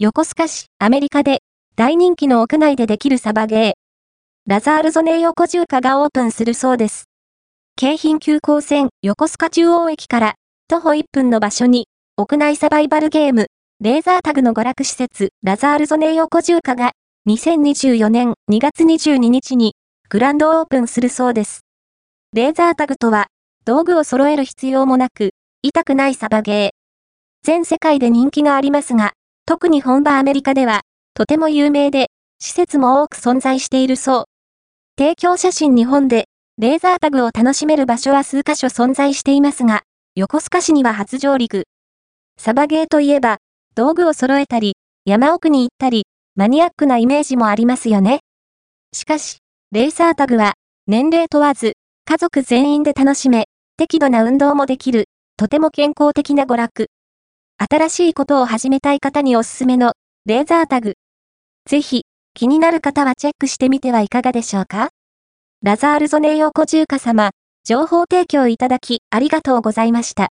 横須賀市、アメリカで、大人気の屋内でできるサバゲー。ラザールゾネ横住家がオープンするそうです。京浜急行線横須賀中央駅から徒歩1分の場所に、屋内サバイバルゲーム、レーザータグの娯楽施設、ラザールゾネ横住家が、2024年2月22日に、グランドオープンするそうです。レーザータグとは、道具を揃える必要もなく、痛くないサバゲー。全世界で人気がありますが、特に本場アメリカでは、とても有名で、施設も多く存在しているそう。提供写真日本で、レーザータグを楽しめる場所は数カ所存在していますが、横須賀市には初上陸。サバゲーといえば、道具を揃えたり、山奥に行ったり、マニアックなイメージもありますよね。しかし、レーサータグは、年齢問わず、家族全員で楽しめ、適度な運動もできる、とても健康的な娯楽。新しいことを始めたい方におすすめの、レーザータグ。ぜひ、気になる方はチェックしてみてはいかがでしょうか？ラザールゾネーヨコジューカ様、情報提供いただきありがとうございました。